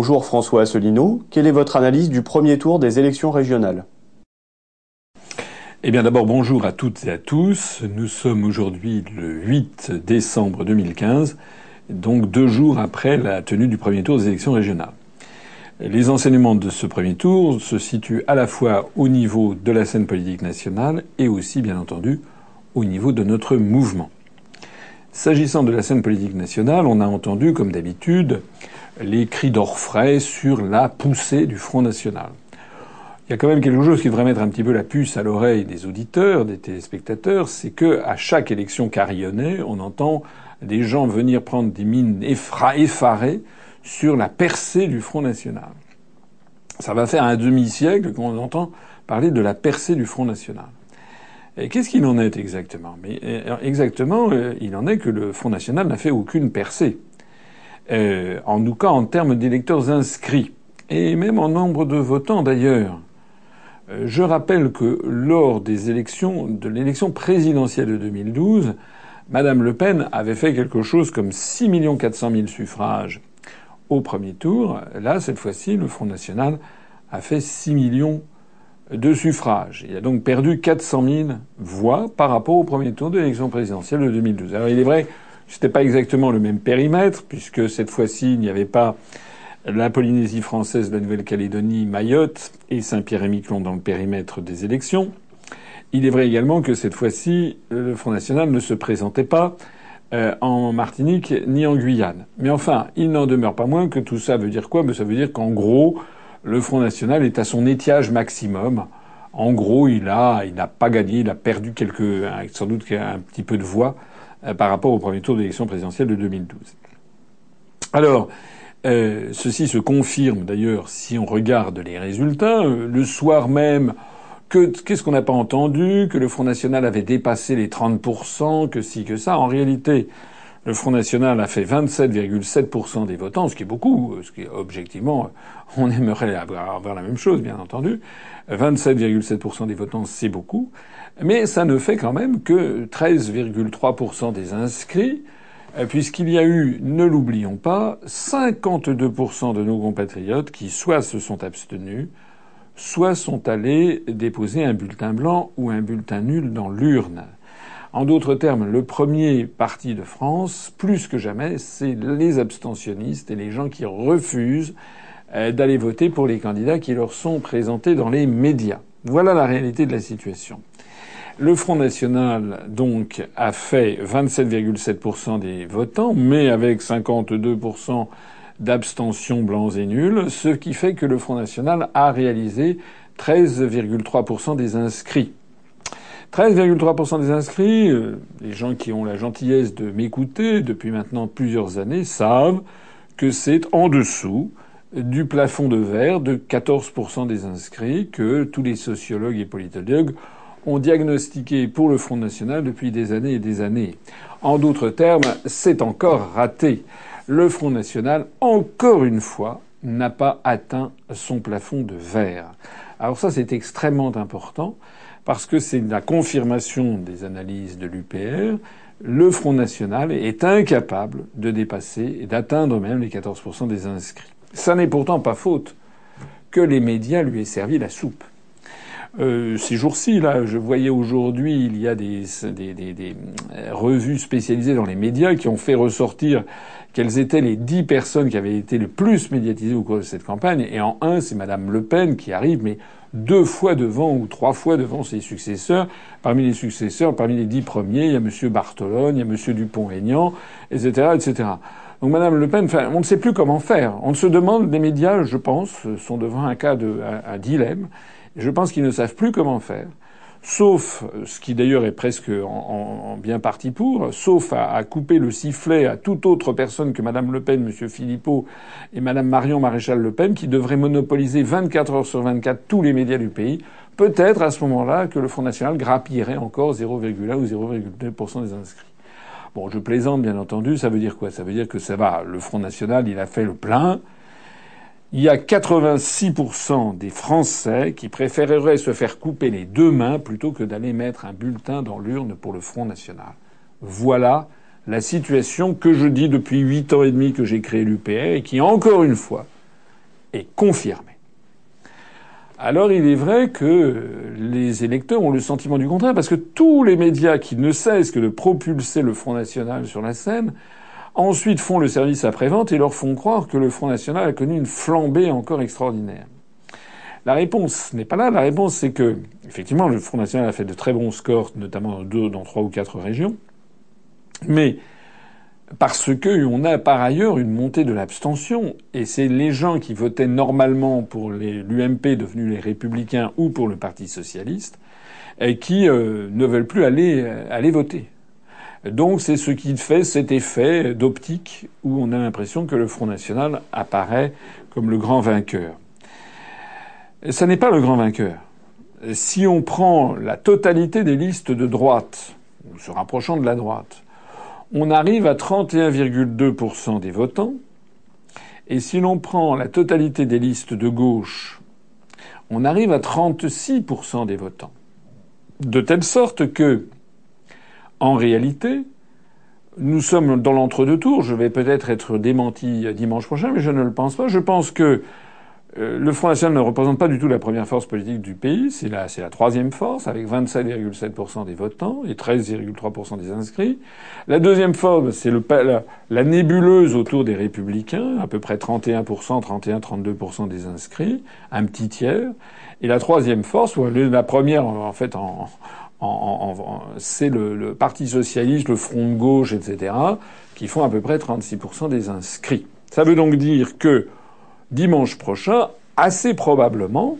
bonjour François Asselineau. Quelle est votre analyse du premier tour des élections régionales? Eh bien d'abord bonjour à toutes et à tous. Nous sommes aujourd'hui le 8 décembre 2015, donc deux jours après la tenue du premier tour des élections régionales. Les enseignements de ce premier tour se situent à la fois au niveau de la scène politique nationale et aussi, bien entendu, au niveau de notre mouvement. S'agissant de la scène politique nationale, on a entendu, comme d'habitude, les cris d'orfraie sur la poussée du Front National. Il y a quand même quelque chose qui devrait mettre un petit peu la puce à l'oreille des auditeurs, des téléspectateurs, c'est que à chaque élection carillonnée, on entend des gens venir prendre des mines effarées sur la percée du Front National. Ça va faire un demi-siècle qu'on entend parler de la percée du Front National. Qu'est-ce qu'il en est exactement? Mais euh, exactement, euh, il en est que le Front National n'a fait aucune percée. Euh, en tout cas en termes d'électeurs inscrits, et même en nombre de votants d'ailleurs. Je rappelle que lors des élections, de l'élection présidentielle de 2012, Madame Le Pen avait fait quelque chose comme 6 400 000 suffrages au premier tour. Là, cette fois-ci, le Front National a fait 6 millions de suffrages. Il a donc perdu 400 000 voix par rapport au premier tour de l'élection présidentielle de 2012. Alors il est vrai, c'était pas exactement le même périmètre puisque cette fois-ci il n'y avait pas la Polynésie française, la Nouvelle-Calédonie, Mayotte et Saint-Pierre-et-Miquelon dans le périmètre des élections. Il est vrai également que cette fois-ci, le Front National ne se présentait pas euh, en Martinique ni en Guyane. Mais enfin, il n'en demeure pas moins que tout ça veut dire quoi? Ça veut dire qu'en gros, le Front National est à son étiage maximum. En gros, il a, il n'a pas gagné, il a perdu quelques, sans doute un petit peu de voix euh, par rapport au premier tour d'élection présidentielle de 2012. Alors, euh, ceci se confirme d'ailleurs si on regarde les résultats. Euh, le soir même, que, qu'est-ce qu'on n'a pas entendu? Que le Front National avait dépassé les 30%, que si, que ça. En réalité, le Front National a fait 27,7% des votants, ce qui est beaucoup, ce qui objectivement, on aimerait avoir, la même chose, bien entendu. 27,7% des votants, c'est beaucoup. Mais ça ne fait quand même que 13,3% des inscrits, euh, puisqu'il y a eu, ne l'oublions pas, 52% de nos compatriotes qui soit se sont abstenus, soit sont allés déposer un bulletin blanc ou un bulletin nul dans l'urne. En d'autres termes, le premier parti de France, plus que jamais, c'est les abstentionnistes et les gens qui refusent euh, d'aller voter pour les candidats qui leur sont présentés dans les médias. Voilà la réalité de la situation. Le Front National, donc, a fait 27,7% des votants, mais avec 52% d'abstention blancs et nuls, ce qui fait que le Front National a réalisé 13,3% des inscrits. 13,3% des inscrits, euh, les gens qui ont la gentillesse de m'écouter depuis maintenant plusieurs années savent que c'est en dessous du plafond de verre de 14% des inscrits que tous les sociologues et politologues ont diagnostiqué pour le Front National depuis des années et des années. En d'autres termes, c'est encore raté. Le Front National, encore une fois, n'a pas atteint son plafond de verre. Alors ça, c'est extrêmement important parce que c'est la confirmation des analyses de l'UPR. Le Front National est incapable de dépasser et d'atteindre même les 14% des inscrits. Ça n'est pourtant pas faute que les médias lui aient servi la soupe. Euh, ces jours-ci, là, je voyais aujourd'hui, il y a des, des, euh, revues spécialisées dans les médias qui ont fait ressortir quelles étaient les dix personnes qui avaient été le plus médiatisées au cours de cette campagne. Et en un, c'est Madame Le Pen qui arrive, mais deux fois devant ou trois fois devant ses successeurs. Parmi les successeurs, parmi les dix premiers, il y a Monsieur Bartolone, il y a Monsieur Dupont-Aignan, etc., etc. Donc Madame Le Pen, enfin, on ne sait plus comment faire. On se demande, les médias, je pense, sont devant un cas de un, dilemme. je pense qu'ils ne savent plus comment faire sauf ce qui d'ailleurs est presque en, bien parti pour, sauf à, couper le sifflet à toute autre personne que Madame Le Pen, Monsieur Philippot et Madame Marion Maréchal Le Pen, qui devraient monopoliser 24 heures sur 24 tous les médias du pays. Peut-être à ce moment-là que le Front National grappillerait encore 0,1 ou 0,2% des inscrits. Bon, je plaisante, bien entendu. Ça veut dire quoi? Ça veut dire que ça va. Le Front National, il a fait le plein. Il y a 86% des Français qui préféreraient se faire couper les deux mains plutôt que d'aller mettre un bulletin dans l'urne pour le Front National. Voilà la situation que je dis depuis huit ans et demi que j'ai créé l'UPR et qui, encore une fois, est confirmé. Alors il est vrai que les électeurs ont le sentiment du contraire, parce que tous les médias qui ne cessent que de propulser le Front National sur la scène, ensuite font le service après-vente et leur font croire que le Front National a connu une flambée encore extraordinaire. La réponse n'est pas là. La réponse, c'est que, effectivement, le Front National a fait de très bons scores, notamment dans trois ou quatre régions. Mais parce qu'on a par ailleurs une montée de l'abstention, et c'est les gens qui votaient normalement pour l'UMP devenus les Républicains ou pour le Parti socialiste, qui euh, ne veulent plus aller, euh, aller voter. Donc c'est ce qui fait cet effet d'optique où on a l'impression que le Front National apparaît comme le grand vainqueur. Ce n'est pas le grand vainqueur. Si on prend la totalité des listes de droite, se rapprochant de la droite, on arrive à 31,2% des votants. Et si l'on prend la totalité des listes de gauche, on arrive à 36% des votants. De telle sorte que, en réalité, nous sommes dans l'entre-deux tours. Je vais peut-être être démenti dimanche prochain, mais je ne le pense pas. Je pense que euh, le Front National ne représente pas du tout la première force politique du pays. C'est la, c'est la troisième force, avec 27,7% des votants et 13,3% des inscrits. La deuxième force, c'est le, la, la, nébuleuse autour des Républicains, à peu près 31%, 31-32% des inscrits, un petit tiers. Et la troisième force, la première, en fait, en, c'est le, le, Parti socialiste, le Front de gauche, etc., qui font à peu près 36% des inscrits. Ça veut donc dire que dimanche prochain, assez probablement,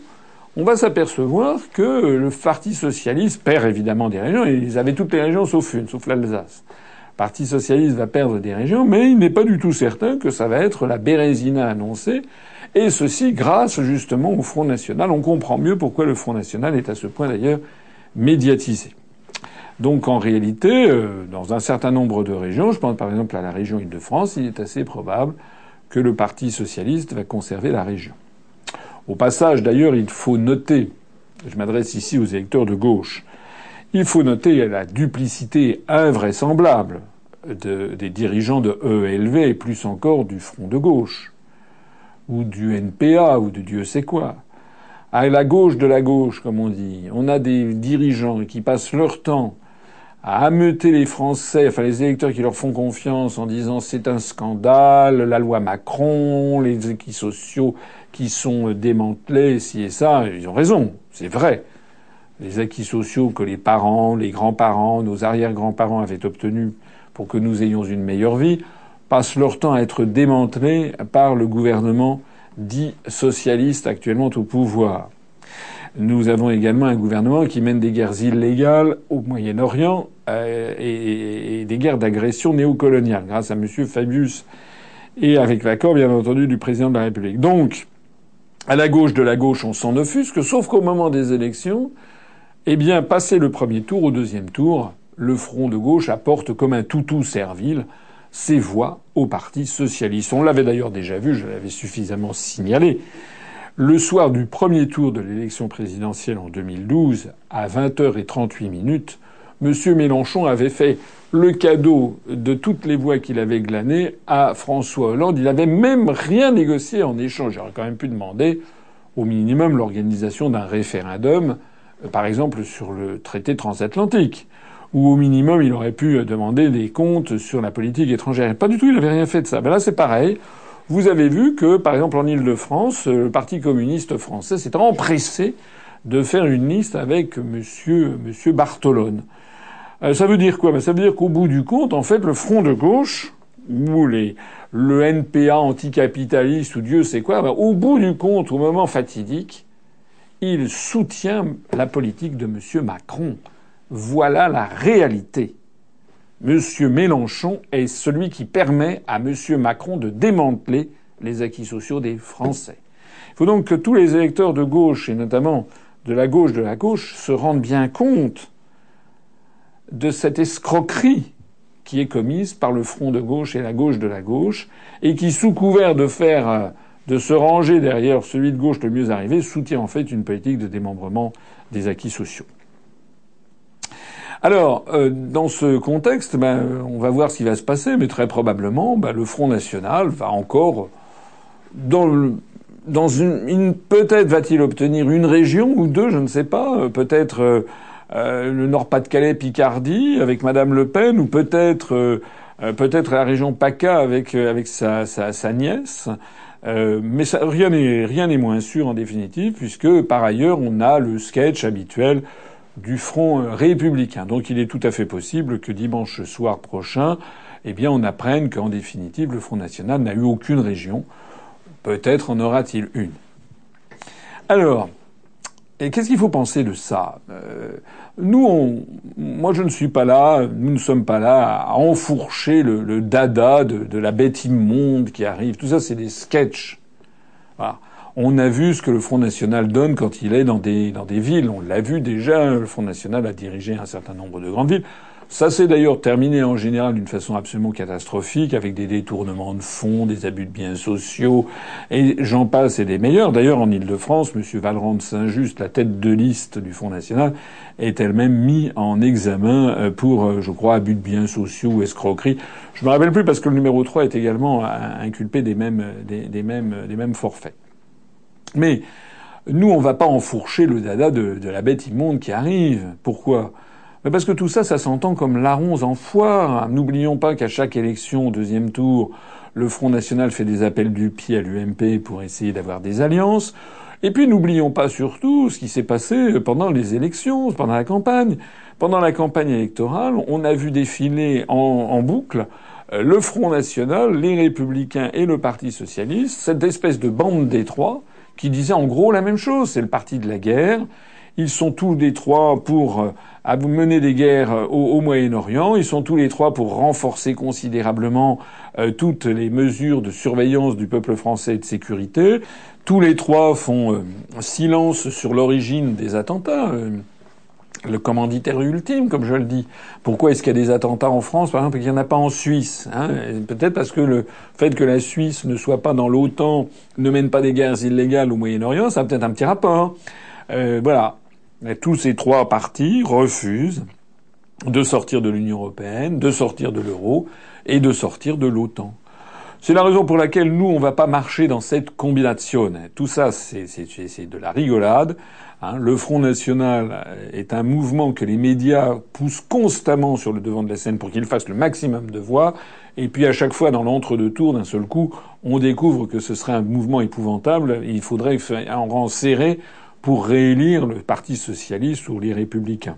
on va s'apercevoir que le Parti socialiste perd évidemment des régions. Ils avaient toutes les régions sauf une, sauf l'Alsace. Le Parti socialiste va perdre des régions, mais il n'est pas du tout certain que ça va être la Bérésina annoncée. Et ceci grâce justement au Front National. On comprend mieux pourquoi le Front National est à ce point d'ailleurs médiatisé. Donc en réalité, euh, dans un certain nombre de régions, je pense par exemple à la région Île-de-France, il est assez probable que le Parti socialiste va conserver la région. Au passage, d'ailleurs, il faut noter, je m'adresse ici aux électeurs de gauche, il faut noter la duplicité invraisemblable de, des dirigeants de ELV et plus encore du Front de gauche, ou du NPA, ou de Dieu sait quoi. À la gauche de la gauche, comme on dit, on a des dirigeants qui passent leur temps à ameuter les Français, enfin les électeurs qui leur font confiance en disant c'est un scandale, la loi Macron, les acquis sociaux qui sont démantelés, ci et ça, ils ont raison, c'est vrai. Les acquis sociaux que les parents, les grands-parents, nos arrière-grands-parents avaient obtenus pour que nous ayons une meilleure vie, passent leur temps à être démantelés par le gouvernement dit socialiste actuellement au pouvoir. Nous avons également un gouvernement qui mène des guerres illégales au Moyen-Orient euh, et, et, des guerres d'agression néocoloniale, grâce à M. Fabius et avec l'accord, bien entendu, du président de la République. Donc, à la gauche de la gauche, on s'en offusque, sauf qu'au moment des élections, eh bien, passé le premier tour, au deuxième tour, le front de gauche apporte comme un toutou servile ses voix au Parti socialiste. On l'avait d'ailleurs déjà vu, je l'avais suffisamment signalé. Le soir du premier tour de l'élection présidentielle en 2012, à 20h38 minutes, M. Mélenchon avait fait le cadeau de toutes les voix qu'il avait glanées à François Hollande. Il n'avait même rien négocié en échange. J'aurais quand même pu demander au minimum l'organisation d'un référendum, par exemple sur le traité transatlantique. Ou au minimum, il aurait pu demander des comptes sur la politique étrangère. Pas du tout, il n'avait rien fait de ça. Ben là, c'est pareil. Vous avez vu que, par exemple, en Ile-de-France, le Parti communiste français s'est empressé de faire une liste avec Monsieur, Monsieur Bartolone. Euh, ça veut dire quoi? Ben, Ça veut dire qu'au bout du compte, en fait, le front de gauche, ou les, le NPA anticapitaliste, ou Dieu sait quoi, ben, au bout du compte, au moment fatidique, il soutient la politique de Monsieur Macron. Voilà la réalité. M. Mélenchon est celui qui permet à M. Macron de démanteler les acquis sociaux des Français. Il faut donc que tous les électeurs de gauche, et notamment de la gauche de la gauche, se rendent bien compte de cette escroquerie qui est commise par le front de gauche et la gauche de la gauche, et qui, sous couvert de faire, de se ranger derrière celui de gauche le mieux arrivé, soutient en fait une politique de démembrement des acquis sociaux. Alors, euh, dans ce contexte, ben, on va voir ce qui va se passer, mais très probablement, ben, le Front National va encore, dans peut-être va-t-il obtenir une région ou deux, je ne sais pas, peut-être le Nord-Pas-de-Calais, Picardie avec Madame Le Pen, ou peut-être peut-être la région PACA avec sa, nièce. mais rien n'est rien n'est moins sûr en définitive, puisque par ailleurs on a le sketch habituel du front républicain. Donc il est tout à fait possible que dimanche soir prochain, eh bien, on apprenne qu'en définitive, le Front National n'a eu aucune région. Peut-être en aura-t-il une. Alors, et qu'est-ce qu'il faut penser de ça? Euh, Nous, on, moi, je ne suis pas là, nous ne sommes pas là à enfourcher le, dada de, la bête immonde qui arrive. Tout ça, c'est des sketchs. Voilà. On a vu ce que le Front National donne quand il est dans des, dans des villes. On l'a vu déjà. Le Front National a dirigé un certain nombre de grandes villes. Ça s'est d'ailleurs terminé en général d'une façon absolument catastrophique, avec des détournements de fonds, des abus de biens sociaux, et j'en passe et des meilleurs. D'ailleurs, en Ile-de-France, M. Valrand de Saint-Just, la tête de liste du Front National, est elle-même mis en examen euh, pour, euh, je crois, abus de biens sociaux ou escroquerie. Je me rappelle plus parce que le numéro 3 est également inculpé des mêmes, des, mêmes, des mêmes forfaits. Mais nous, on va pas enfourcher le dada de, la bête immonde qui arrive. Pourquoi? Parce que tout ça, ça s'entend comme larrons en foire. N'oublions pas qu'à chaque élection deuxième tour, le Front National fait des appels du pied à l'UMP pour essayer d'avoir des alliances. Et puis n'oublions pas surtout ce qui s'est passé pendant les élections, pendant la campagne. Pendant la campagne électorale, on a vu défiler en, boucle euh, le Front National, les Républicains et le Parti Socialiste, cette espèce de bande des qui disait en gros la même chose. C'est le parti de la guerre. Ils sont tous les trois pour euh, mener des guerres euh, au, Moyen-Orient. Ils sont tous les trois pour renforcer considérablement euh, toutes les mesures de surveillance du peuple français et de sécurité. Tous les trois font silence sur l'origine des attentats. Le commanditaire ultime, comme je le dis. Pourquoi est-ce qu'il y a des attentats en France, par exemple, et qu'il n'y en a pas en Suisse hein Peut-être parce que le fait que la Suisse ne soit pas dans l'OTAN, ne mène pas des guerres illégales au Moyen-Orient, ça a peut-être un petit rapport. Euh, voilà. Tous ces trois partis refusent de sortir de l'Union européenne, de sortir de l'euro et de sortir de l'OTAN. C'est la raison pour laquelle nous, on va pas marcher dans cette combinaison. Tout ça, c'est de la rigolade. Hein. Le Front National est un mouvement que les médias poussent constamment sur le devant de la scène pour qu'il fasse le maximum de voix. Et puis à chaque fois, dans l'entre-deux-tours, d'un seul coup, on découvre que ce serait un mouvement épouvantable. Il faudrait en rang serré pour réélire le Parti socialiste ou les républicains.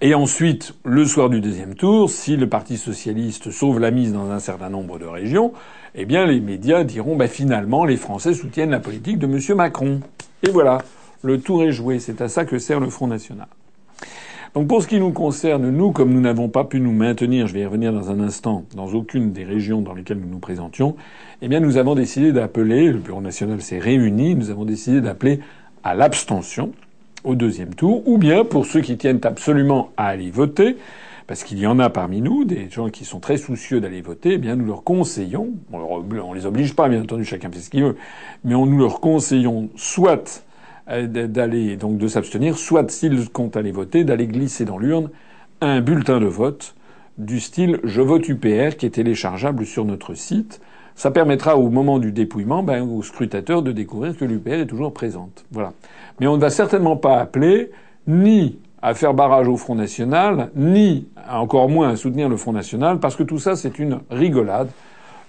Et ensuite, le soir du deuxième tour, si le Parti socialiste sauve la mise dans un certain nombre de régions, eh bien les médias diront bah, finalement les Français soutiennent la politique de M. Macron. Et voilà, le tour est joué. C'est à ça que sert le Front National. Donc pour ce qui nous concerne, nous, comme nous n'avons pas pu nous maintenir, je vais y revenir dans un instant, dans aucune des régions dans lesquelles nous nous présentions, eh bien nous avons décidé d'appeler, le Bureau national s'est réuni, nous avons décidé d'appeler à l'abstention au deuxième tour, ou bien pour ceux qui tiennent absolument à aller voter, parce qu'il y en a parmi nous des gens qui sont très soucieux d'aller voter, eh bien nous leur conseillons, on, leur, les oblige pas bien entendu, chacun fait ce qu'il veut, mais on nous leur conseillons soit euh, d'aller donc de s'abstenir, soit s'ils comptent aller voter, d'aller glisser dans l'urne un bulletin de vote du style je vote UPR qui est téléchargeable sur notre site. Ça permettra au moment du dépouillement ben, aux scrutateurs de découvrir que l'UPR est toujours présente. Voilà. Mais on ne va certainement pas appeler ni à faire barrage au Front National, ni encore moins à soutenir le Front National, parce que tout ça c'est une rigolade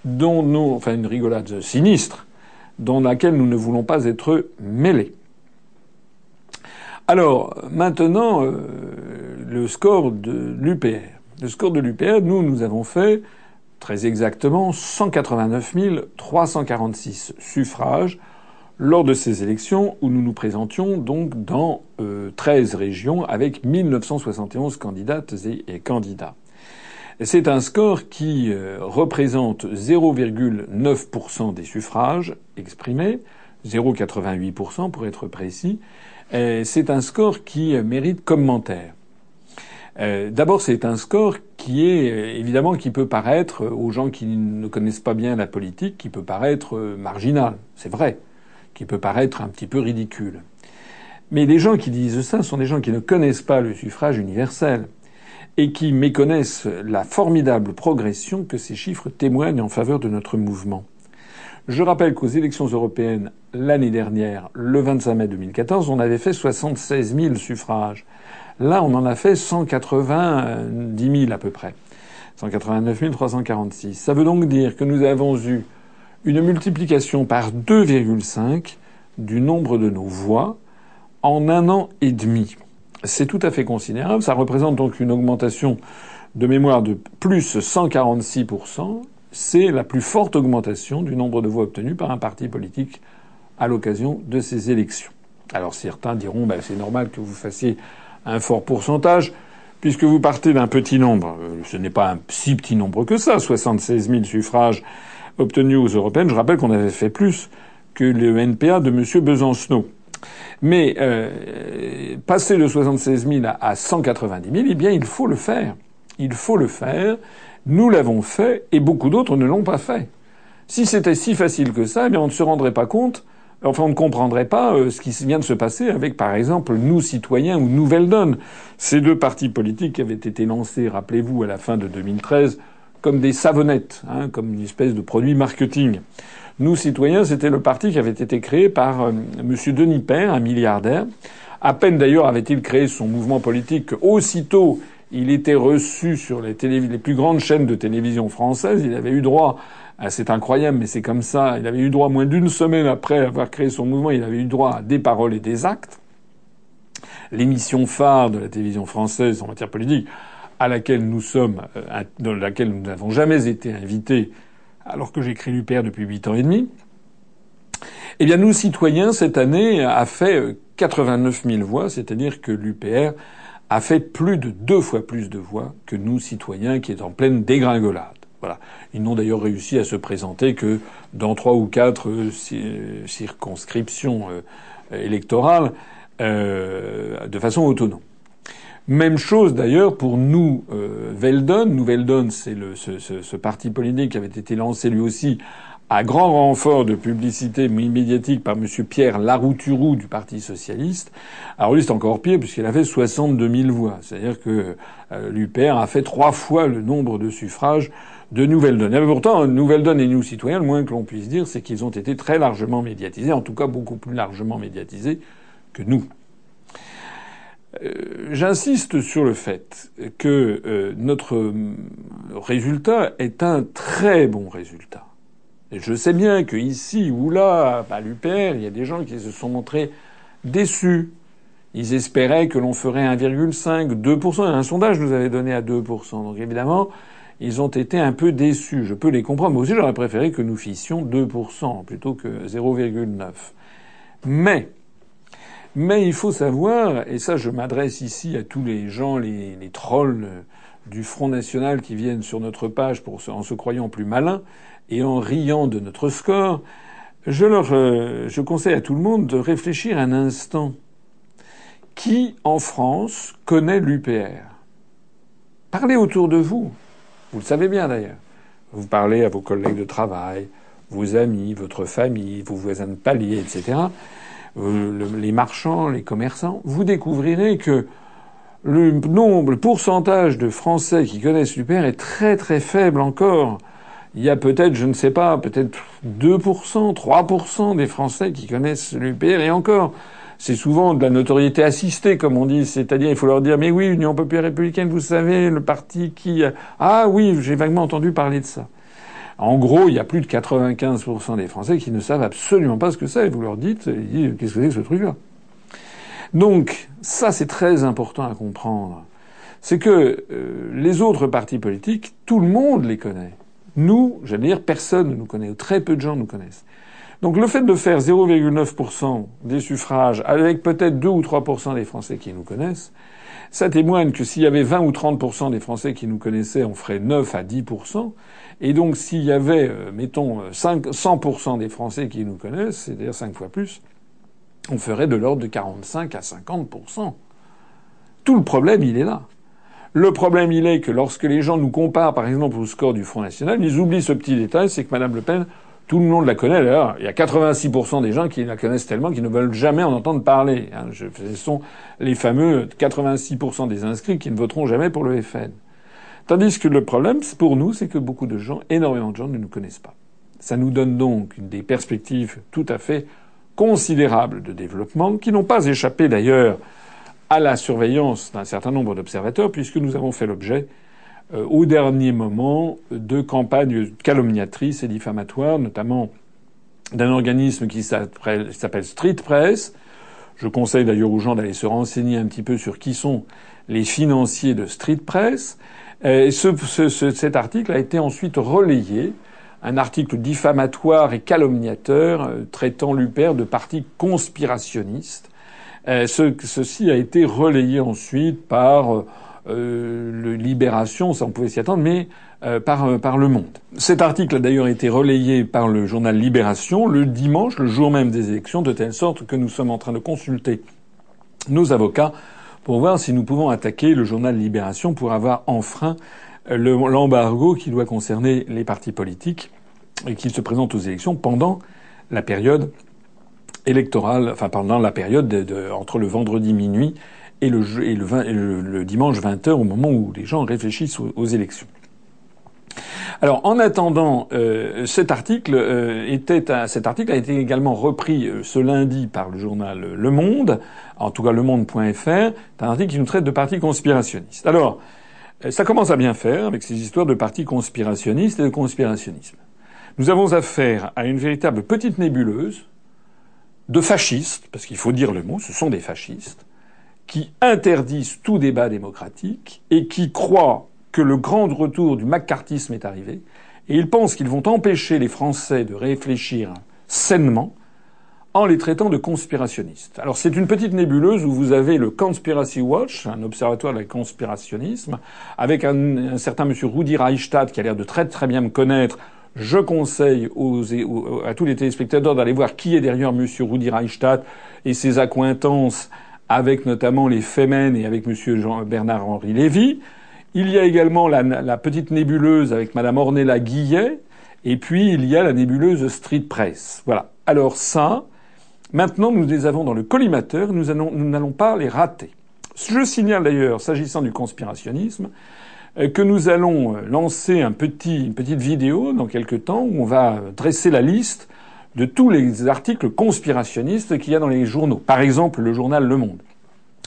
dont nous, enfin une rigolade sinistre, dans laquelle nous ne voulons pas être mêlés. Alors, maintenant, euh, le score de l'UPR. Le score de l'UPR, nous, nous avons fait très exactement 189 346 suffrages lors de ces élections où nous nous présentions donc dans 13 euh, régions avec 1971 candidates et, candidats. C'est un score qui euh, représente 0,9% des suffrages exprimés, 0,88% pour être précis, c'est un score qui mérite commentaire. Euh, d'abord, c'est un score qui est euh, évidemment qui peut paraître aux gens qui ne connaissent pas bien la politique, qui peut paraître euh, marginal, c'est vrai, qui peut paraître un petit peu ridicule. Mais les gens qui disent ça sont des gens qui ne connaissent pas le suffrage universel et qui méconnaissent la formidable progression que ces chiffres témoignent en faveur de notre mouvement. Je rappelle qu'aux élections européennes l'année dernière, le 25 mai 2014, on avait fait 76 000 suffrages. Là, on en a fait 190 000 à peu près. 189 346. Ça veut donc dire que nous avons eu une multiplication par 2,5 du nombre de nos voix en un an et demi. C'est tout à fait considérable. Ça représente donc une augmentation de mémoire de plus 146%. C'est la plus forte augmentation du nombre de voix obtenues par un parti politique à l'occasion de ces élections. Alors certains diront ben, c'est normal que vous fassiez un fort pourcentage puisque vous partez d'un petit nombre. Euh, ce n'est pas un si petit nombre que ça, 76 000 suffrages obtenus aux européennes. Je rappelle qu'on avait fait plus que le NPA de M. Besancenot. Mais euh, passer de 76 000 à 190 000, eh bien, il faut le faire. Il faut le faire. Nous l'avons fait et beaucoup d'autres ne l'ont pas fait. Si c'était si facile que ça, eh bien, on ne se rendrait pas compte, enfin, on ne comprendrait pas euh, ce qui vient de se passer avec, par exemple, nous citoyens ou Nouvelle Donne. Ces deux partis politiques avaient été lancés, rappelez-vous, à la fin de 2013, comme des savonnettes, hein, comme une espèce de produit marketing. Nous, citoyens, c'était le parti qui avait été créé par euh, M. Denis Père, un milliardaire. À peine d'ailleurs avait-il créé son mouvement politique aussitôt il était reçu sur les, les, plus grandes chaînes de télévision françaises. Il avait eu droit, à, c'est incroyable, mais c'est comme ça, il avait eu droit moins d'une semaine après avoir créé son mouvement, il avait eu droit à des paroles et des actes. L'émission phare de la télévision française en matière politique, à laquelle nous sommes, euh, dans laquelle nous n'avons jamais été invités, alors que j'écris l'UPR depuis huit ans et demi. Eh bien, nous, citoyens, cette année, a fait 89 euh, 000 voix, c'est-à-dire que l'UPR a fait plus de deux fois plus de voix que nous, citoyens, qui est en pleine dégringolade. Voilà. Ils n'ont d'ailleurs réussi à se présenter que dans trois ou quatre euh, euh, circonscriptions euh, électorales de façon autonome. Même chose d'ailleurs pour nous, Veldon. Nous, Veldon, c'est ce, ce, parti politique qui avait été lancé lui aussi à grand renfort de publicité médiatique par M. Pierre Larouturou du Parti socialiste. Alors lui, c'est encore pire puisqu'il a fait 62 000 voix. C'est-à-dire que euh, l'UPR a fait trois fois le nombre de suffrages de Nouvelle-Donne. Et pourtant, Nouvelle-Donne et nous, citoyens, le moins que l'on puisse dire, c'est qu'ils ont été très largement médiatisés, en tout cas beaucoup plus largement médiatisés que nous. Euh, j'insiste sur le fait que euh, notre résultat est un très bon résultat je sais bien que ici ou là, à l'UPR, il y a des gens qui se sont montrés déçus. Ils espéraient que l'on ferait 1,5, 2%. Un sondage nous avait donné à 2%. Donc évidemment, ils ont été un peu déçus. Je peux les comprendre. Moi aussi, j'aurais préféré que nous fissions 2% plutôt que 0,9. Mais, mais il faut savoir, et ça je m'adresse ici à tous les gens, les, trolls du Front National qui viennent sur notre page pour, en se croyant plus malins, et en riant de notre score, je leur, euh, je conseille à tout le monde de réfléchir un instant. Qui, en France, connaît l'UPR? Parlez autour de vous. Vous le savez bien d'ailleurs. Vous parlez à vos collègues de travail, vos amis, votre famille, vos voisins de palier, etc. Euh, les marchands, les commerçants. Vous découvrirez que le nombre, le pourcentage de Français qui connaissent l'UPR est très très faible encore il y a peut-être, je ne sais pas, peut-être 2%, 3% des Français qui connaissent l'UPR et encore. C'est souvent de la notoriété assistée, comme on dit. C'est-à-dire, il faut leur dire, mais oui, Union populaire républicaine, vous savez, le parti qui... Ah oui, j'ai vaguement entendu parler de ça. En gros, il y a plus de 95% des Français qui ne savent absolument pas ce que c'est. Vous leur dites, qu'est-ce que c'est que ce truc-là? Donc, ça, c'est très important à comprendre. C'est que euh, les autres partis politiques, tout le monde les connaît. Nous, j'allais dire, personne ne nous connaît, ou très peu de gens nous connaissent. Donc le fait de faire 0,9% des suffrages avec peut-être 2 ou 3% des Français qui nous connaissent, ça témoigne que s'il y avait 20 ou 30% des Français qui nous connaissaient, on ferait 9 à 10%. Et donc s'il y avait, euh, mettons, 5, 100% des Français qui nous connaissent, c'est-à-dire 5 fois plus, on ferait de l'ordre de 45 à 50%. Tout le problème, il est là. Le problème, il est que lorsque les gens nous comparent, par exemple, au score du Front National, ils oublient ce petit détail, c'est que Madame Le Pen, tout le monde la connaît. D'ailleurs, il y a 86% des gens qui la connaissent tellement qu'ils ne veulent jamais en entendre parler. Hein. ce sont les fameux 86% des inscrits qui ne voteront jamais pour le FN. Tandis que le problème, pour nous, c'est que beaucoup de gens, énormément de gens, ne nous connaissent pas. Ça nous donne donc des perspectives tout à fait considérables de développement, qui n'ont pas échappé d'ailleurs à la surveillance d'un certain nombre d'observateurs, puisque nous avons fait l'objet, euh, au dernier moment, de campagnes calomniatrices et diffamatoires, notamment d'un organisme qui s'appelle Street Press. Je conseille d'ailleurs aux gens d'aller se renseigner un petit peu sur qui sont les financiers de Street Press. Et ce, ce, cet article a été ensuite relayé, un article diffamatoire et calomniateur euh, traitant l'UPR de parti conspirationniste. Euh, ce, ceci a été relayé ensuite par euh, le Libération, ça on pouvait s'y attendre, mais euh, par, par Le Monde. Cet article a d'ailleurs été relayé par le journal Libération le dimanche, le jour même des élections, de telle sorte que nous sommes en train de consulter nos avocats pour voir si nous pouvons attaquer le journal Libération pour avoir enfreint l'embargo qui doit concerner les partis politiques et qui se présentent aux élections pendant la période électorale, enfin pendant la période de, entre le vendredi minuit et le, dimanche 20 heures au moment où les gens réfléchissent aux, élections. Alors, en attendant, euh, cet article euh, cet article a été également repris euh, ce lundi par le journal Le Monde, en tout cas Le Monde.fr. C'est un article qui nous traite de partis conspirationnistes. Alors, ça commence à bien faire avec ces histoires de partis conspirationnistes et de conspirationnisme. Nous avons affaire à une véritable petite nébuleuse de fascistes, parce qu'il faut dire le mot, ce sont des fascistes, qui interdisent tout débat démocratique et qui croient que le grand retour du macartisme est arrivé, et ils pensent qu'ils vont empêcher les Français de réfléchir sainement en les traitant de conspirationnistes. Alors c'est une petite nébuleuse où vous avez le Conspiracy Watch, un observatoire de conspirationnisme, avec un, certain monsieur Rudi Reichstadt qui a l'air de très très bien me connaître. Je conseille aux, à tous les téléspectateurs d'aller voir qui est derrière monsieur Rudi Reichstadt et ses accointances avec notamment les Femen et avec Jean Bernard-Henri Lévy. Il y a également la, petite nébuleuse avec madame Ornella Guillet. Et puis, il y a la nébuleuse Street Press. Voilà. Alors ça, maintenant, nous les avons dans le collimateur. Nous n'allons pas les rater. Je signale d'ailleurs, s'agissant du conspirationnisme, euh, que nous allons euh, lancer une petite vidéo dans quelques temps où on va dresser la liste de tous les articles conspirationnistes qu'il y a dans les journaux. Par exemple, le journal Le Monde.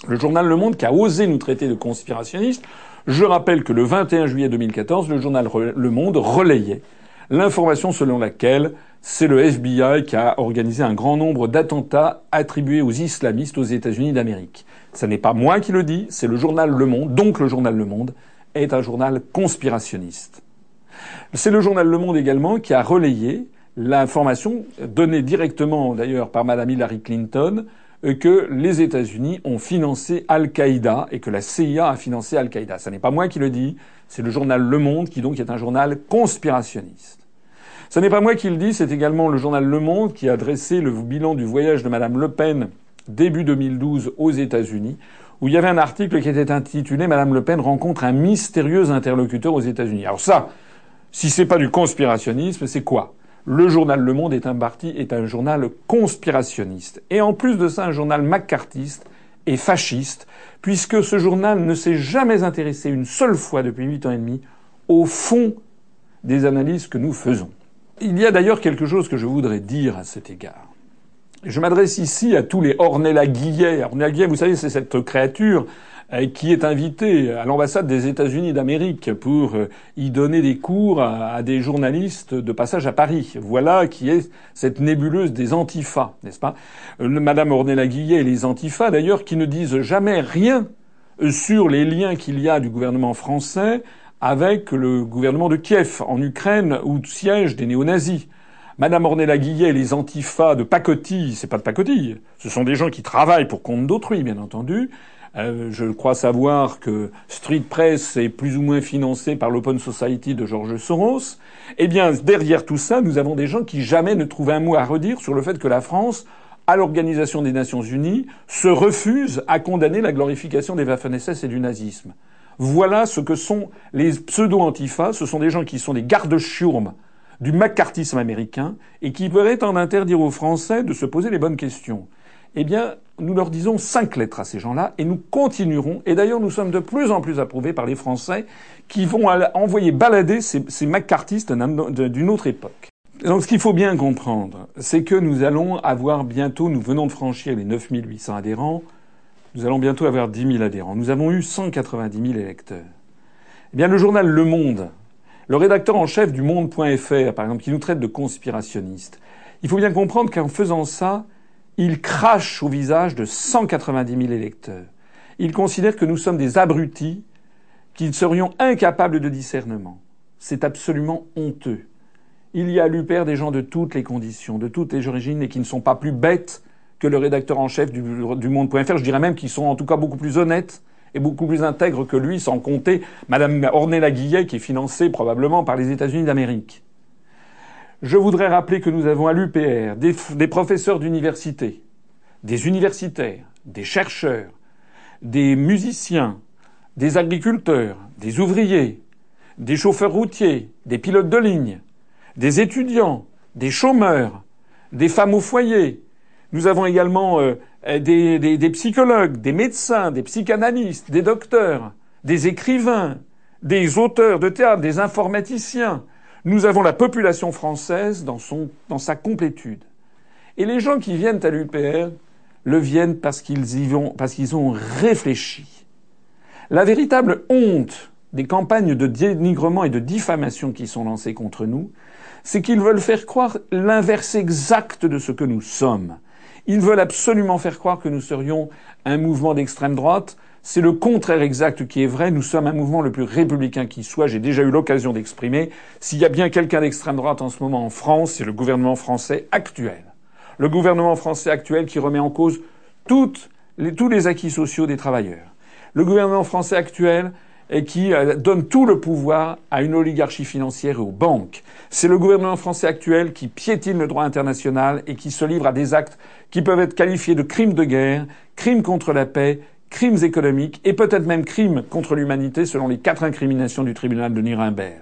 Le journal Le Monde qui a osé nous traiter de conspirationnistes. Je rappelle que le 21 juillet 2014, le journal Le Monde relayait l'information selon laquelle c'est le FBI qui a organisé un grand nombre d'attentats attribués aux islamistes aux États-Unis d'Amérique. Ce n'est pas moi qui le dis, c'est le journal Le Monde, donc le journal Le Monde est un journal conspirationniste. C'est le journal Le Monde également qui a relayé l'information donnée directement d'ailleurs par Madame Hillary Clinton euh, que les États-Unis ont financé Al-Qaïda et que la CIA a financé Al-Qaïda. Ce n'est pas moi qui le dis, c'est le journal Le Monde qui donc est un journal conspirationniste. Ce n'est pas moi qui le dis, c'est également le journal Le Monde qui a dressé le bilan du voyage de Madame Le Pen début 2012 aux États-Unis, où il y avait un article qui était intitulé Madame Le Pen rencontre un mystérieux interlocuteur aux États-Unis. Alors ça, si c'est pas du conspirationnisme, c'est quoi? Le journal Le Monde est un parti, est un journal conspirationniste. Et en plus de ça, un journal macartiste et fasciste, puisque ce journal ne s'est jamais intéressé une seule fois depuis huit ans et demi au fond des analyses que nous faisons. Il y a d'ailleurs quelque chose que je voudrais dire à cet égard. Je m'adresse ici à tous les Ornella Guillet. Ornella Guillet, vous savez, c'est cette créature euh, qui est invité à l'ambassade des États-Unis d'Amérique pour euh, y donner des cours à, des journalistes de passage à Paris. Voilà qui est cette nébuleuse des antifas, n'est-ce pas? Euh, Madame Ornella Guillet et les antifas, d'ailleurs, qui ne disent jamais rien sur les liens qu'il y a du gouvernement français avec le gouvernement de Kiev en Ukraine où siègent des néo-nazis. Madame Ornella Guillet et les antifas de pacotille, c'est pas de pacotille, ce sont des gens qui travaillent pour compte d'autrui, bien entendu, euh, je crois savoir que Street Press est plus ou moins financé par l'Open Society de George Soros. Eh bien, derrière tout ça, nous avons des gens qui jamais ne trouvent un mot à redire sur le fait que la France, à l'Organisation des Nations Unies, se refuse à condamner la glorification des Waffen-SS et du nazisme. Voilà ce que sont les pseudo-antifas. Ce sont des gens qui sont des gardes-chiourmes du macartisme américain et qui pourraient en interdire aux Français de se poser les bonnes questions eh bien, nous leur disons cinq lettres à ces gens-là et nous continuerons. Et d'ailleurs, nous sommes de plus en plus approuvés par les Français qui vont envoyer balader ces, ces macartistes d'une autre époque. Donc ce qu'il faut bien comprendre, c'est que nous allons avoir bientôt, nous venons de franchir les 9800 adhérents, nous allons bientôt avoir 10 000 adhérents. Nous avons eu 190 000 électeurs. Eh bien, le journal Le Monde, le rédacteur en chef du Monde.fr, par exemple, qui nous traite de conspirationnistes, il faut bien comprendre qu'en faisant ça, il crache au visage de 190 000 électeurs. Il considère que nous sommes des abrutis qui serions incapables de discernement. C'est absolument honteux. Il y a à l'UPR des gens de toutes les conditions, de toutes les origines et qui ne sont pas plus bêtes que le rédacteur en chef du, Monde.fr. Je dirais même qu'ils sont en tout cas beaucoup plus honnêtes beaucoup plus intègres que lui, sans compter Madame Ornella Guillet, qui est financée probablement par les États-Unis d'Amérique. Je voudrais rappeler que nous avons à l'UPR des, des professeurs d'université, des universitaires, des chercheurs, des musiciens, des agriculteurs, des ouvriers, des chauffeurs routiers, des pilotes de ligne, des étudiants, des chômeurs, des femmes au foyer, nous avons également euh, des, des, psychologues, des médecins, des psychanalystes, des docteurs, des écrivains, des auteurs de théâtre, des informaticiens. Nous avons la population française dans, son, dans sa complétude. Et les gens qui viennent à l'UPR le viennent parce qu'ils y vont, parce qu'ils ont réfléchi. La véritable honte des campagnes de dénigrement et de diffamation qui sont lancées contre nous, c'est qu'ils veulent faire croire l'inverse exact de ce que nous sommes. Ils veulent absolument faire croire que nous serions un mouvement d'extrême droite. C'est le contraire exact qui est vrai. Nous sommes un mouvement le plus républicain qui soit. J'ai déjà eu l'occasion d'exprimer. S'il y a bien quelqu'un d'extrême droite en ce moment en France, c'est le gouvernement français actuel. Le gouvernement français actuel qui remet en cause toutes tous les acquis sociaux des travailleurs. Le gouvernement français actuel et qui euh, donne tout le pouvoir à une oligarchie financière et aux banques. C'est le gouvernement français actuel qui piétine le droit international et qui se livre à des actes qui peuvent être qualifiés de crimes de guerre, crimes contre la paix, crimes économiques et peut-être même crimes contre l'humanité selon les quatre incriminations du tribunal de Nuremberg.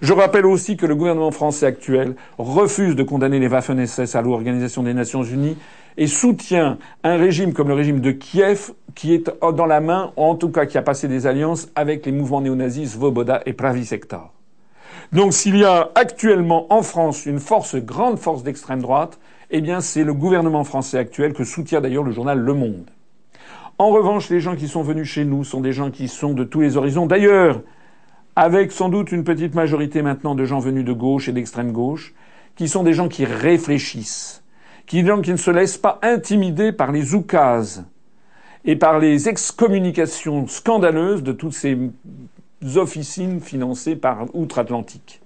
Je rappelle aussi que le gouvernement français actuel refuse de condamner les Waffen-SS à l'Organisation des Nations Unies et soutient un régime comme le régime de Kiev qui est dans la main, en tout cas qui a passé des alliances avec les mouvements néo-nazis Svoboda et Pravi Sector. Donc s'il y a actuellement en France une force, grande force d'extrême droite, eh bien c'est le gouvernement français actuel que soutient d'ailleurs le journal Le Monde. En revanche, les gens qui sont venus chez nous sont des gens qui sont de tous les horizons. D'ailleurs, avec sans doute une petite majorité maintenant de gens venus de gauche et d'extrême gauche, qui sont des gens qui réfléchissent, qui, qui ne se laissent pas intimider par les oukases et par les excommunications scandaleuses de toutes ces officines financées par outre-Atlantique.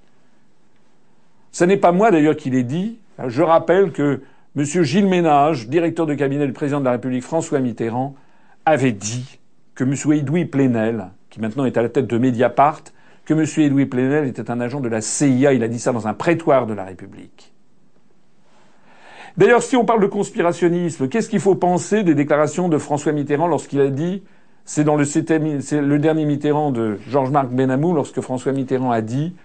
Ce n'est pas moi d'ailleurs qui l'ai dit. Je rappelle que M. Gilles Ménage, directeur de cabinet du président de la République François Mitterrand, avait dit que M. Edoui Plenel, qui maintenant est à la tête de Mediapart, que M. Edoui Plenel était un agent de la CIA. Il a dit ça dans un prétoire de la République. D'ailleurs, si on parle de conspirationnisme, qu'est-ce qu'il faut penser des déclarations de François Mitterrand lorsqu'il a dit, c'est dans le, c'est le dernier Mitterrand de Georges-Marc Benamou, lorsque François Mitterrand a dit,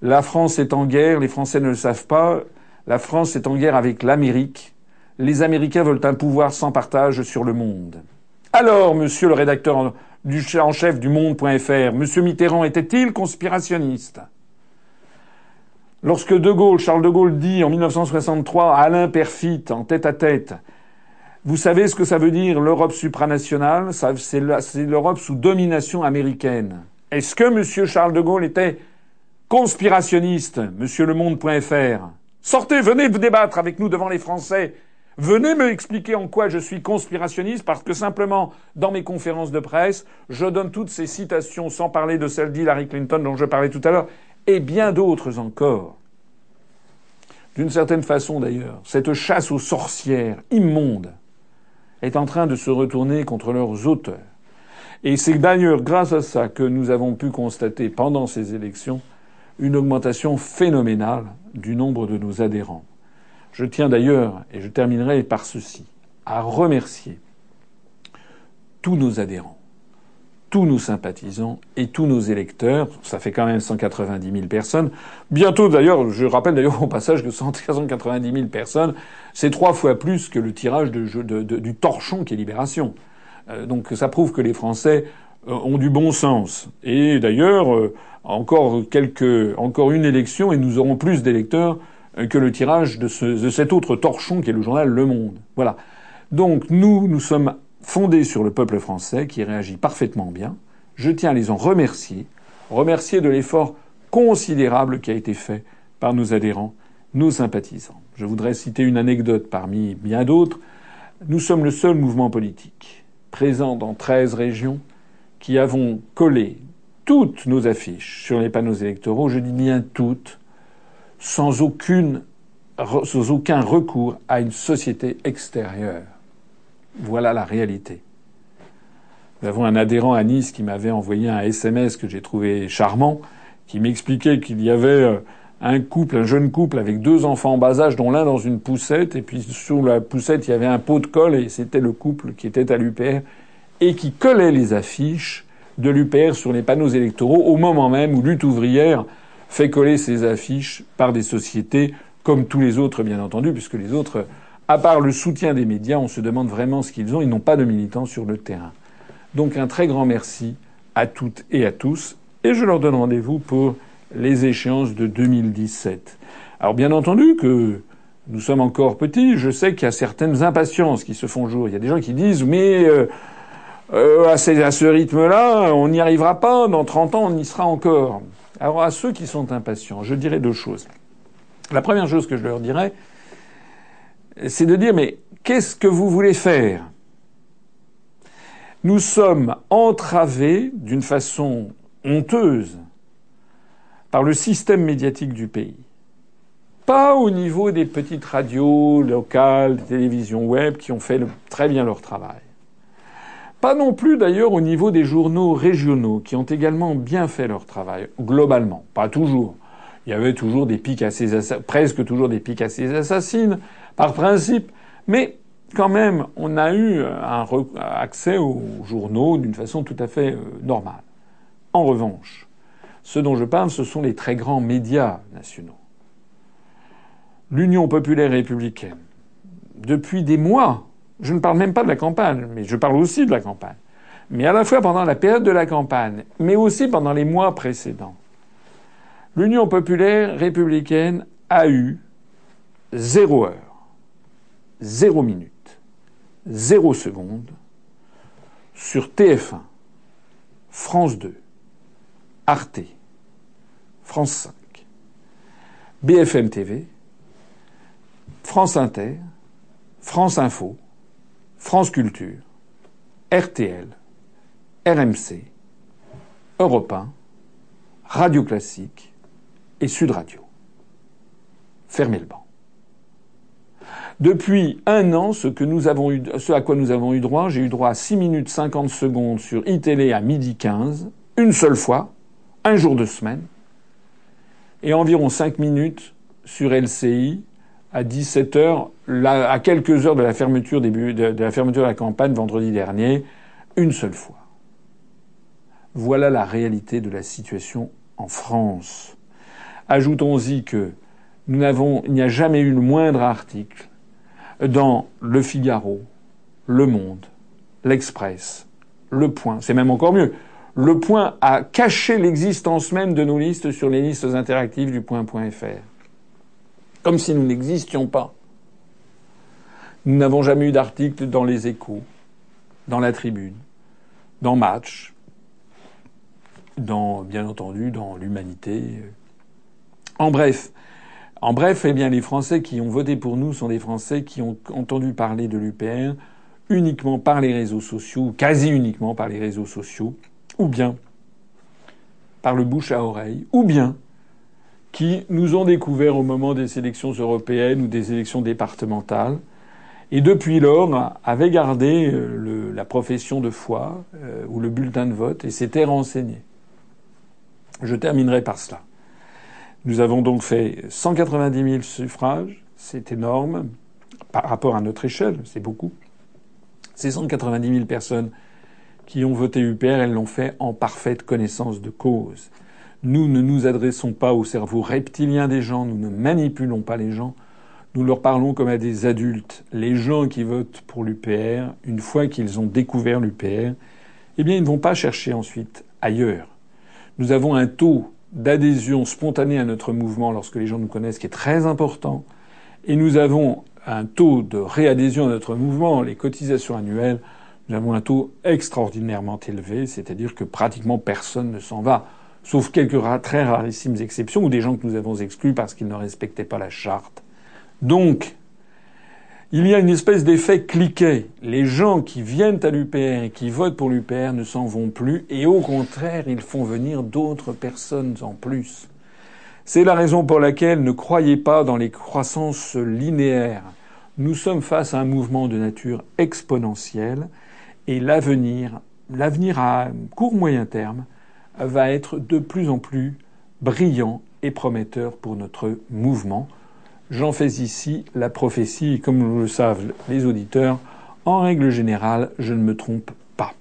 la France est en guerre, les Français ne le savent pas, la France est en guerre avec l'Amérique, les Américains veulent un pouvoir sans partage sur le monde. Alors, monsieur le rédacteur en chef du Monde.fr, monsieur Mitterrand était-il conspirationniste? Lorsque De Gaulle, Charles de Gaulle dit en 1963 à Alain Perfit en tête à tête, vous savez ce que ça veut dire l'Europe supranationale? C'est l'Europe sous domination américaine. Est-ce que M. Charles de Gaulle était conspirationniste, Monsieur Le Monde.fr Sortez, venez vous débattre avec nous devant les Français. Venez me expliquer en quoi je suis conspirationniste parce que simplement, dans mes conférences de presse, je donne toutes ces citations sans parler de celle d'Hillary Clinton dont je parlais tout à l'heure et bien d'autres encore. D'une certaine façon d'ailleurs, cette chasse aux sorcières immonde est en train de se retourner contre leurs auteurs. Et c'est d'ailleurs grâce à ça que nous avons pu constater pendant ces élections une augmentation phénoménale du nombre de nos adhérents. Je tiens d'ailleurs, et je terminerai par ceci, à remercier tous nos adhérents tous nos sympathisants et tous nos électeurs. Ça fait quand même 190 000 personnes. Bientôt, d'ailleurs, je rappelle d'ailleurs au passage que 190 000 personnes, c'est trois fois plus que le tirage du torchon qui est Libération. Euh, donc ça prouve que les Français euh, ont du bon sens. Et d'ailleurs, euh, encore quelques, encore une élection et nous aurons plus d'électeurs que le tirage de, de cet autre torchon qui est le journal Le Monde. Voilà. Donc nous, nous sommes fondés sur le peuple français qui réagit parfaitement bien. Je tiens à les en remercier, remercier de l'effort considérable qui a été fait par nos adhérents, nos sympathisants. Je voudrais citer une anecdote parmi bien d'autres. Nous sommes le seul mouvement politique présent dans 13 régions qui avons collé toutes nos affiches sur les panneaux électoraux, je dis bien toutes, sans, sans aucun recours à une société extérieure. Voilà la réalité. Nous avons un adhérent à Nice qui m'avait envoyé un SMS que j'ai trouvé charmant, qui m'expliquait qu'il y avait euh, un couple, un jeune couple avec deux enfants en bas âge, dont l'un dans une poussette, et puis sous la poussette il y avait un pot de colle, et c'était le couple qui était à l'UPR, et qui collait les affiches de l'UPR sur les panneaux électoraux au moment même où Lutte ouvrière fait coller ses affiches par des sociétés comme tous les autres, bien entendu, puisque les autres, à part le soutien des médias, on se demande vraiment ce qu'ils ont. Ils n'ont pas de militants sur le terrain. Donc un très grand merci à toutes et à tous, et je leur donne rendez-vous pour les échéances de 2017. Alors bien entendu que nous sommes encore petits, je sais qu'il y a certaines impatiences qui se font jour. Il y a des gens qui disent mais euh, euh, à, ce rythme-là, on n'y arrivera pas. Dans 30 ans, on y sera encore. Alors à ceux qui sont impatients, je dirais deux choses. La première chose que je leur dirais, c'est de dire mais qu'est-ce que vous voulez faire? Nous sommes entravés d'une façon honteuse par le système médiatique du pays. Pas au niveau des petites radios locales, des télévisions web qui ont fait très bien leur travail. Pas non plus d'ailleurs au niveau des journaux régionaux qui ont également bien fait leur travail, globalement. Pas toujours. Il y avait toujours des pics assez presque toujours des pics assez assassines, par principe. Mais quand même, on a eu un accès aux journaux d'une façon tout à fait euh, normale. En revanche, ce dont je parle, ce sont les très grands médias nationaux. L'Union populaire républicaine, depuis des mois, je ne parle même pas de la campagne, mais je parle aussi de la campagne. Mais à la fois pendant la période de la campagne, mais aussi pendant les mois précédents, l'Union populaire républicaine a eu zéro heure, zéro minute, zéro seconde sur TF1, France 2, Arte, France 5, BFM TV, France Inter, France Info, France Culture, RTL, RMC, Europe 1, Radio Classique et Sud Radio. Fermez le banc. Depuis un an, ce, que nous avons eu, à quoi nous avons eu droit, j'ai eu droit à 6 minutes 50 secondes sur iTélé à midi 15, une seule fois, un jour de semaine, et environ 5 minutes sur LCI à 17 heures, à quelques heures de, la fermeture de la campagne vendredi dernier, une seule fois. Voilà la réalité de la situation en France. Ajoutons-y que nous n'avons, il n'y a jamais eu le moindre article dans Le Figaro, Le Monde, L'Express, Le Point. C'est même encore mieux. Le Point a caché l'existence même de nos listes sur les listes interactives du point.fr comme si nous n'existions pas. Nous n'avons jamais eu d'article dans les échos, dans la tribune, dans Match, dans, bien entendu, dans l'humanité. En bref, eh bien, les Français qui ont voté pour nous sont des Français qui ont entendu parler de l'UPR uniquement par les réseaux sociaux, quasi uniquement par les réseaux sociaux, ou bien par le bouche à oreille, ou bien qui nous ont découvert au moment des élections européennes ou des élections départementales, et depuis lors avaient gardé euh, la profession de foi euh, ou le bulletin de vote et s'étaient renseignés. Je terminerai par cela. Nous avons donc fait 190 000 suffrages, c'est énorme par rapport à notre échelle, c'est beaucoup. Ces 190 000 personnes qui ont voté UPR, elles l'ont fait en parfaite connaissance de cause. Nous ne nous adressons pas au cerveau reptilien des gens, nous ne manipulons pas les gens, nous leur parlons comme à des adultes. Les gens qui votent pour l'UPR, une fois qu'ils ont découvert l'UPR, eh bien, ils ne vont pas chercher ensuite ailleurs. Nous avons un taux d'adhésion spontanée à notre mouvement lorsque les gens nous connaissent qui est très important. Et nous avons un taux de réadhésion à notre mouvement, les cotisations annuelles, nous avons un taux extraordinairement élevé, c'est-à-dire que pratiquement personne ne s'en va, sauf quelques très rarissimes exceptions ou des gens que nous avons exclus parce qu'ils ne respectaient pas la charte. Donc, il y a une espèce d'effet cliquet. Les gens qui viennent à l'UPR et qui votent pour l'UPR ne s'en vont plus et au contraire, ils font venir d'autres personnes en plus. C'est la raison pour laquelle ne croyez pas dans les croissances linéaires. Nous sommes face à un mouvement de nature exponentielle et l'avenir, l'avenir à court moyen terme, va être de plus en plus brillant et prometteur pour notre mouvement. J'en fais ici la prophétie, et comme le savent les auditeurs, en règle générale, je ne me trompe pas.